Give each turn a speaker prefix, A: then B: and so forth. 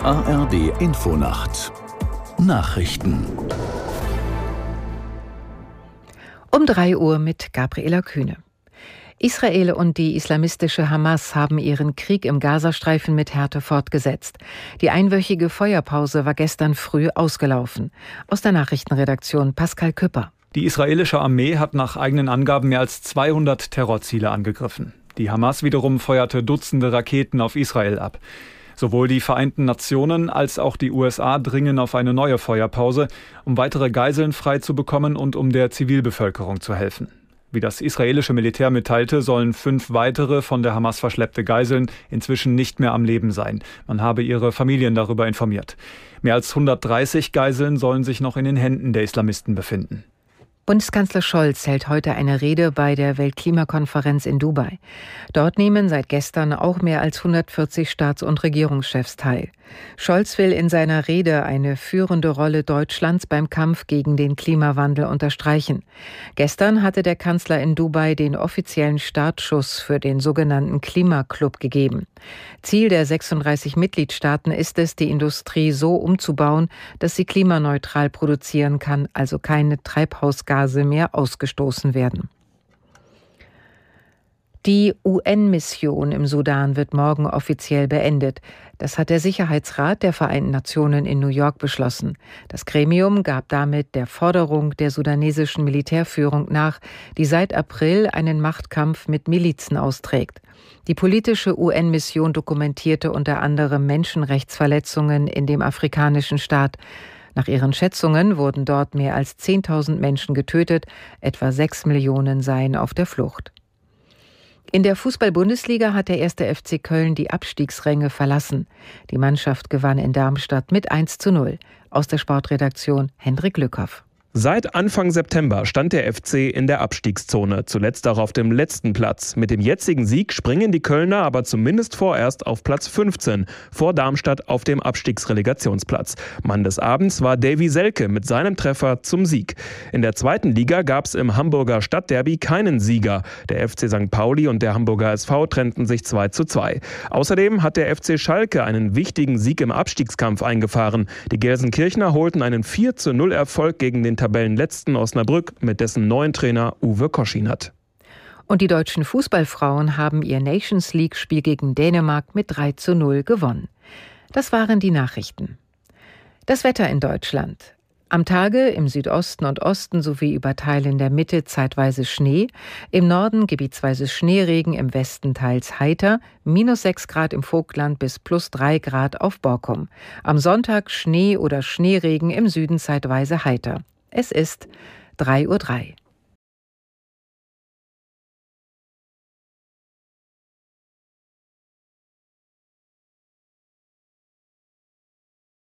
A: ARD Infonacht Nachrichten
B: Um 3 Uhr mit Gabriela Kühne. Israel und die islamistische Hamas haben ihren Krieg im Gazastreifen mit Härte fortgesetzt. Die einwöchige Feuerpause war gestern früh ausgelaufen. Aus der Nachrichtenredaktion Pascal Küpper.
C: Die israelische Armee hat nach eigenen Angaben mehr als 200 Terrorziele angegriffen. Die Hamas wiederum feuerte Dutzende Raketen auf Israel ab. Sowohl die Vereinten Nationen als auch die USA dringen auf eine neue Feuerpause, um weitere Geiseln frei zu bekommen und um der Zivilbevölkerung zu helfen. Wie das israelische Militär mitteilte, sollen fünf weitere von der Hamas verschleppte Geiseln inzwischen nicht mehr am Leben sein. Man habe ihre Familien darüber informiert. Mehr als 130 Geiseln sollen sich noch in den Händen der Islamisten befinden.
B: Bundeskanzler Scholz hält heute eine Rede bei der Weltklimakonferenz in Dubai. Dort nehmen seit gestern auch mehr als 140 Staats- und Regierungschefs teil. Scholz will in seiner Rede eine führende Rolle Deutschlands beim Kampf gegen den Klimawandel unterstreichen. Gestern hatte der Kanzler in Dubai den offiziellen Startschuss für den sogenannten Klimaclub gegeben. Ziel der 36 Mitgliedstaaten ist es, die Industrie so umzubauen, dass sie klimaneutral produzieren kann, also keine Treibhausgase mehr ausgestoßen werden. Die UN-Mission im Sudan wird morgen offiziell beendet. Das hat der Sicherheitsrat der Vereinten Nationen in New York beschlossen. Das Gremium gab damit der Forderung der sudanesischen Militärführung nach, die seit April einen Machtkampf mit Milizen austrägt. Die politische UN-Mission dokumentierte unter anderem Menschenrechtsverletzungen in dem afrikanischen Staat. Nach ihren Schätzungen wurden dort mehr als 10.000 Menschen getötet, etwa sechs Millionen seien auf der Flucht. In der Fußball-Bundesliga hat der erste FC Köln die Abstiegsränge verlassen. Die Mannschaft gewann in Darmstadt mit 1 zu 0. Aus der Sportredaktion Hendrik Lückhoff.
D: Seit Anfang September stand der FC in der Abstiegszone, zuletzt auch auf dem letzten Platz. Mit dem jetzigen Sieg springen die Kölner aber zumindest vorerst auf Platz 15, vor Darmstadt auf dem Abstiegsrelegationsplatz. Mann des Abends war Davy Selke mit seinem Treffer zum Sieg. In der zweiten Liga gab es im Hamburger Stadtderby keinen Sieger. Der FC St. Pauli und der Hamburger SV trennten sich 2 zu 2. Außerdem hat der FC Schalke einen wichtigen Sieg im Abstiegskampf eingefahren. Die Gelsenkirchner holten einen 4 zu 0 Erfolg gegen den Tabellenletzten Osnabrück mit dessen neuen Trainer Uwe Koschinat.
B: Und die deutschen Fußballfrauen haben ihr Nations League-Spiel gegen Dänemark mit 3 zu 0 gewonnen. Das waren die Nachrichten. Das Wetter in Deutschland. Am Tage im Südosten und Osten sowie über Teile in der Mitte zeitweise Schnee, im Norden gebietsweise Schneeregen, im Westen teils heiter, minus 6 Grad im Vogtland bis plus 3 Grad auf Borkum. Am Sonntag Schnee oder Schneeregen, im Süden zeitweise heiter. Es ist 3.03 Uhr.